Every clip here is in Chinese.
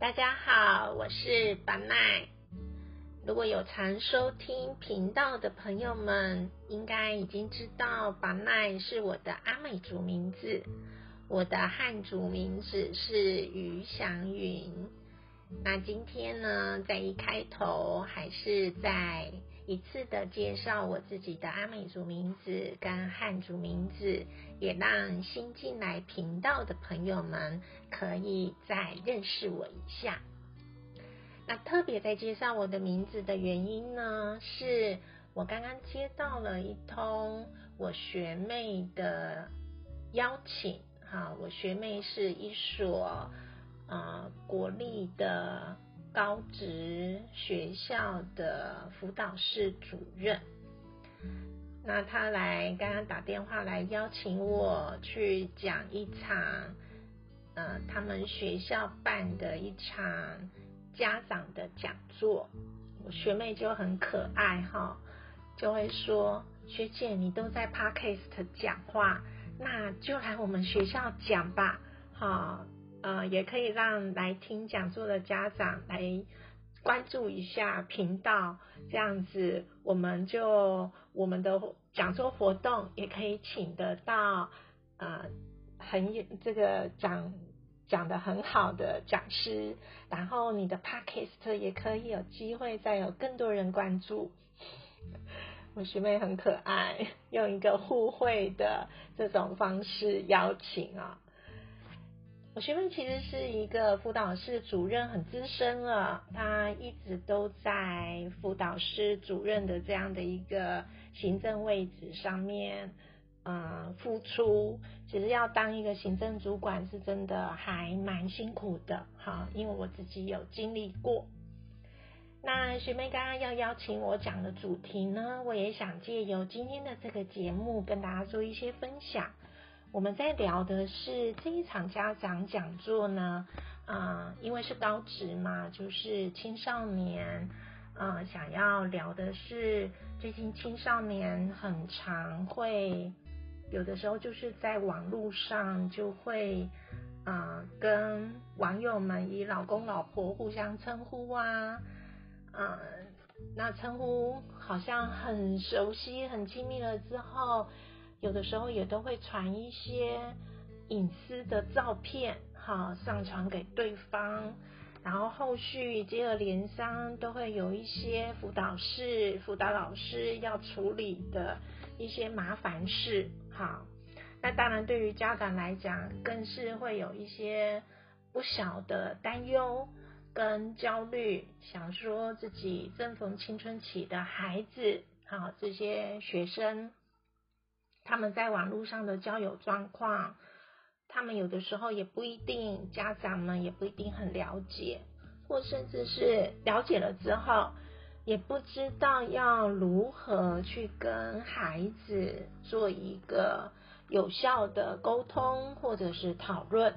大家好，我是巴奈。如果有常收听频道的朋友们，应该已经知道巴奈是我的阿美族名字，我的汉族名字是于祥云。那今天呢，在一开头还是在一次的介绍我自己的阿美族名字跟汉族名字，也让新进来频道的朋友们可以再认识我一下。那特别在介绍我的名字的原因呢，是我刚刚接到了一通我学妹的邀请，哈，我学妹是一所。啊，国立的高职学校的辅导室主任，那他来刚刚打电话来邀请我去讲一场，呃，他们学校办的一场家长的讲座。我学妹就很可爱哈，就会说学姐你都在 Podcast 讲话，那就来我们学校讲吧，好。呃，也可以让来听讲座的家长来关注一下频道，这样子我们就我们的讲座活动也可以请得到呃很这个讲讲的很好的讲师，然后你的 podcast 也可以有机会再有更多人关注。我学妹很可爱，用一个互惠的这种方式邀请啊。学妹其实是一个辅导室主任，很资深了。她一直都在辅导室主任的这样的一个行政位置上面，嗯，付出。其实要当一个行政主管是真的还蛮辛苦的，哈，因为我自己有经历过。那学妹刚刚要邀请我讲的主题呢，我也想借由今天的这个节目跟大家做一些分享。我们在聊的是这一场家长讲座呢，啊，因为是高职嘛，就是青少年，啊，想要聊的是最近青少年很常会有的时候就是在网络上就会，啊，跟网友们以老公老婆互相称呼啊，嗯，那称呼好像很熟悉、很亲密了之后。有的时候也都会传一些隐私的照片，哈，上传给对方，然后后续接二连三都会有一些辅导室、辅导老师要处理的一些麻烦事，哈。那当然对于家长来讲，更是会有一些不小的担忧跟焦虑，想说自己正逢青春期的孩子，好，这些学生。他们在网络上的交友状况，他们有的时候也不一定，家长们也不一定很了解，或甚至是了解了之后，也不知道要如何去跟孩子做一个有效的沟通或者是讨论。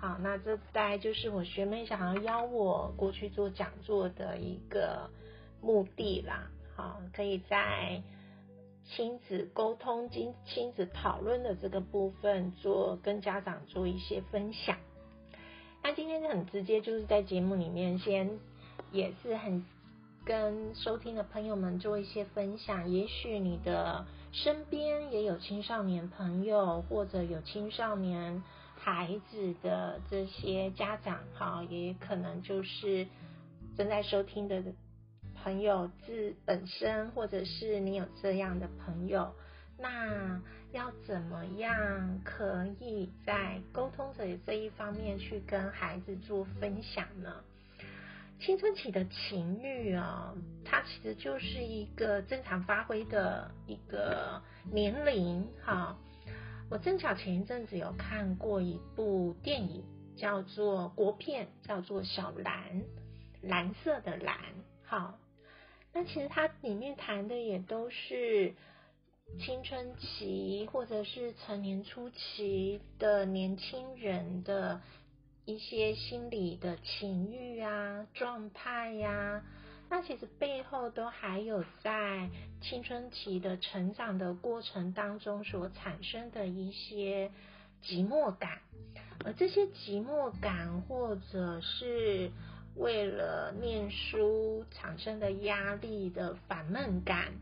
好，那这大概就是我学妹想要邀我过去做讲座的一个目的啦。好，可以在。亲子沟通、亲亲子讨论的这个部分，做跟家长做一些分享。那今天很直接，就是在节目里面先也是很跟收听的朋友们做一些分享。也许你的身边也有青少年朋友，或者有青少年孩子的这些家长，哈，也可能就是正在收听的。朋友自本身，或者是你有这样的朋友，那要怎么样可以在沟通者这一方面去跟孩子做分享呢？青春期的情欲啊，它其实就是一个正常发挥的一个年龄。哈，我正巧前一阵子有看过一部电影，叫做国片，叫做《小蓝》，蓝色的蓝。好。那其实它里面谈的也都是青春期或者是成年初期的年轻人的一些心理的情欲啊、状态呀。那其实背后都还有在青春期的成长的过程当中所产生的一些寂寞感。而这些寂寞感，或者是为了念书产生的压力的烦闷感，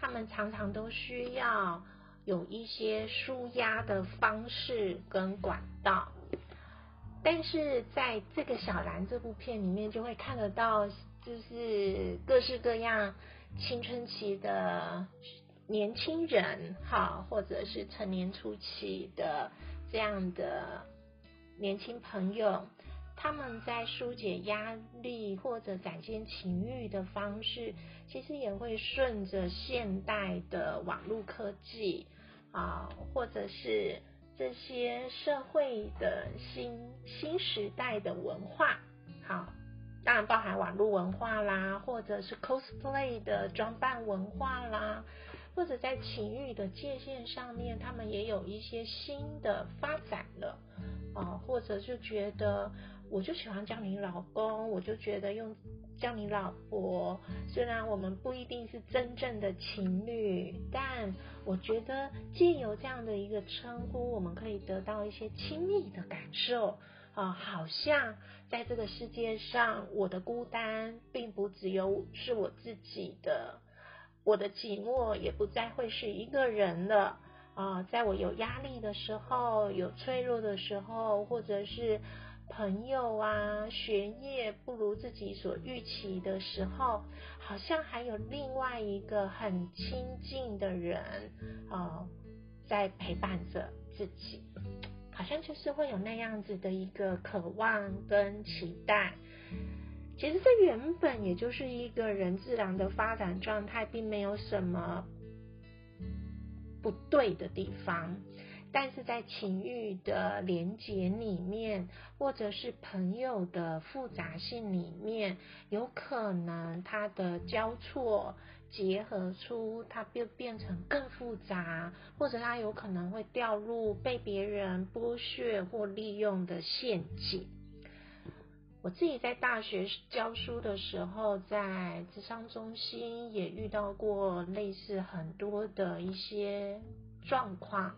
他们常常都需要有一些舒压的方式跟管道。但是在这个小兰这部片里面，就会看得到，就是各式各样青春期的年轻人，哈，或者是成年初期的这样的。年轻朋友，他们在疏解压力或者展现情欲的方式，其实也会顺着现代的网络科技啊，或者是这些社会的新新时代的文化，好，当然包含网络文化啦，或者是 cosplay 的装扮文化啦，或者在情欲的界限上面，他们也有一些新的发展了。啊，或者就觉得我就喜欢叫你老公，我就觉得用叫你老婆，虽然我们不一定是真正的情侣，但我觉得借由这样的一个称呼，我们可以得到一些亲密的感受啊，好像在这个世界上，我的孤单并不只有是我自己的，我的寂寞也不再会是一个人了。啊，在我有压力的时候，有脆弱的时候，或者是朋友啊学业不如自己所预期的时候，好像还有另外一个很亲近的人啊，在陪伴着自己，好像就是会有那样子的一个渴望跟期待。其实这原本也就是一个人自然的发展状态，并没有什么。不对的地方，但是在情欲的连结里面，或者是朋友的复杂性里面，有可能它的交错结合出，它变变成更复杂，或者它有可能会掉入被别人剥削或利用的陷阱。我自己在大学教书的时候，在智商中心也遇到过类似很多的一些状况。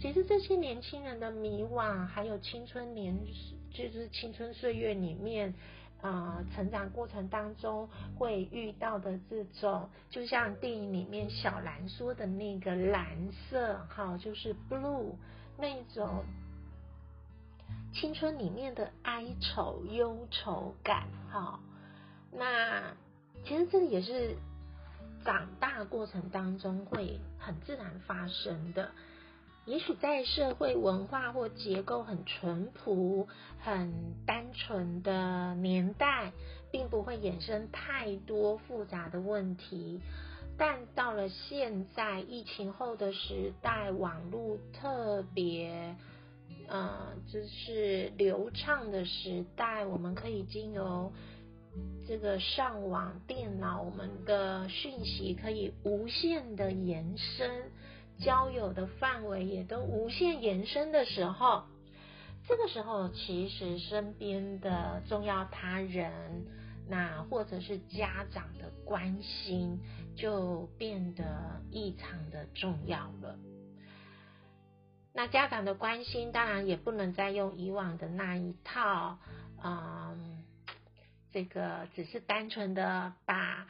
其实这些年轻人的迷惘，还有青春年，就是青春岁月里面啊，成长过程当中会遇到的这种，就像电影里面小兰说的那个蓝色，哈，就是 blue 那种。青春里面的哀愁、忧愁感，哈，那其实这个也是长大过程当中会很自然发生的。也许在社会文化或结构很淳朴、很单纯的年代，并不会衍生太多复杂的问题，但到了现在疫情后的时代，网络特别。呃，就是流畅的时代，我们可以经由这个上网、电脑，我们的讯息可以无限的延伸，交友的范围也都无限延伸的时候，这个时候其实身边的重要他人，那或者是家长的关心，就变得异常的重要了。那家长的关心当然也不能再用以往的那一套，嗯，这个只是单纯的把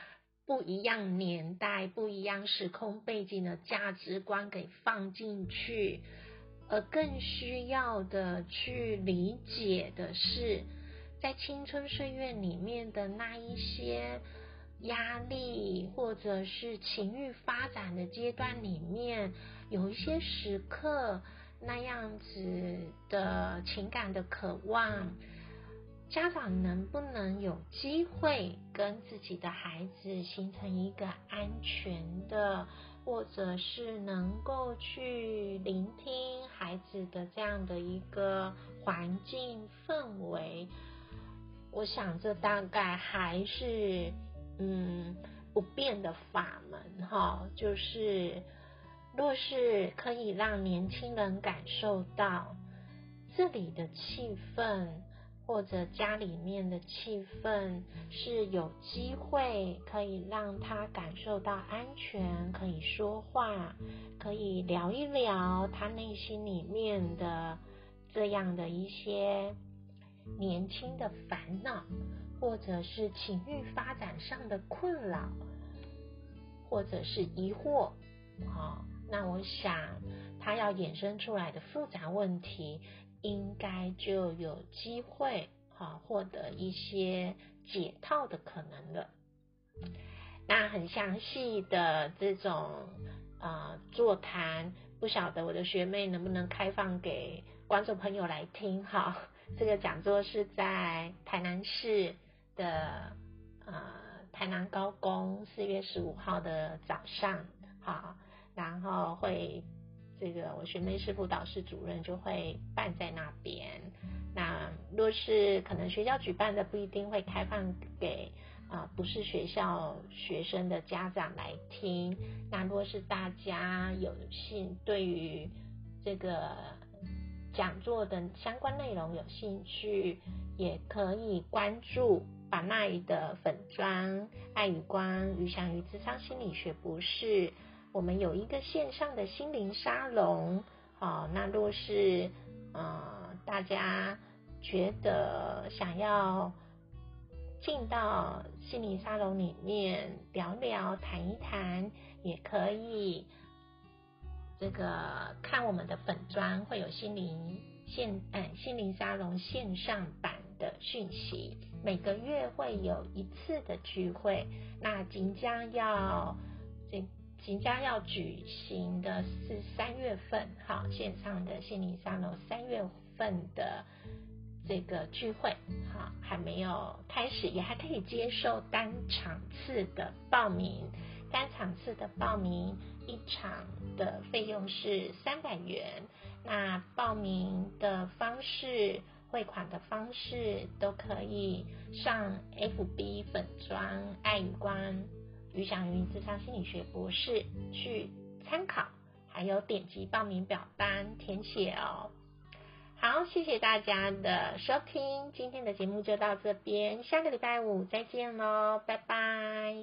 不一样年代、不一样时空背景的价值观给放进去，而更需要的去理解的是，在青春岁月里面的那一些压力，或者是情欲发展的阶段里面。有一些时刻，那样子的情感的渴望，家长能不能有机会跟自己的孩子形成一个安全的，或者是能够去聆听孩子的这样的一个环境氛围？我想这大概还是嗯不变的法门哈，就是。若是可以让年轻人感受到这里的气氛，或者家里面的气氛是有机会可以让他感受到安全，可以说话，可以聊一聊他内心里面的这样的一些年轻的烦恼，或者是情欲发展上的困扰，或者是疑惑，好，那我想他要衍生出来的复杂问题，应该就有机会好获得一些解套的可能了。那很详细的这种呃座谈，不晓得我的学妹能不能开放给观众朋友来听哈？这个讲座是在台南市的呃台南高工四月十五号的早上，好，然后会这个我学妹是辅导室主任就会办在那边。那若是可能学校举办的，不一定会开放给。啊，不是学校学生的家长来听。那若是大家有兴对于这个讲座的相关内容有兴趣，也可以关注把奈的粉砖爱与光余祥于智商心理学博士。我们有一个线上的心灵沙龙。好，那若是呃大家觉得想要。进到心灵沙龙里面聊聊、谈一谈，也可以。这个看我们的粉砖会有心灵线，嗯，心灵沙龙线上版的讯息。每个月会有一次的聚会，那即将要这即将要举行的是三月份，哈，线上的心灵沙龙三月份的。这个聚会哈还没有开始，也还可以接受单场次的报名。单场次的报名一场的费用是三百元。那报名的方式、汇款的方式都可以上 FB 粉砖爱与光于祥云智商心理学博士去参考，还有点击报名表单填写哦。好，谢谢大家的收听，今天的节目就到这边，下个礼拜五再见喽，拜拜。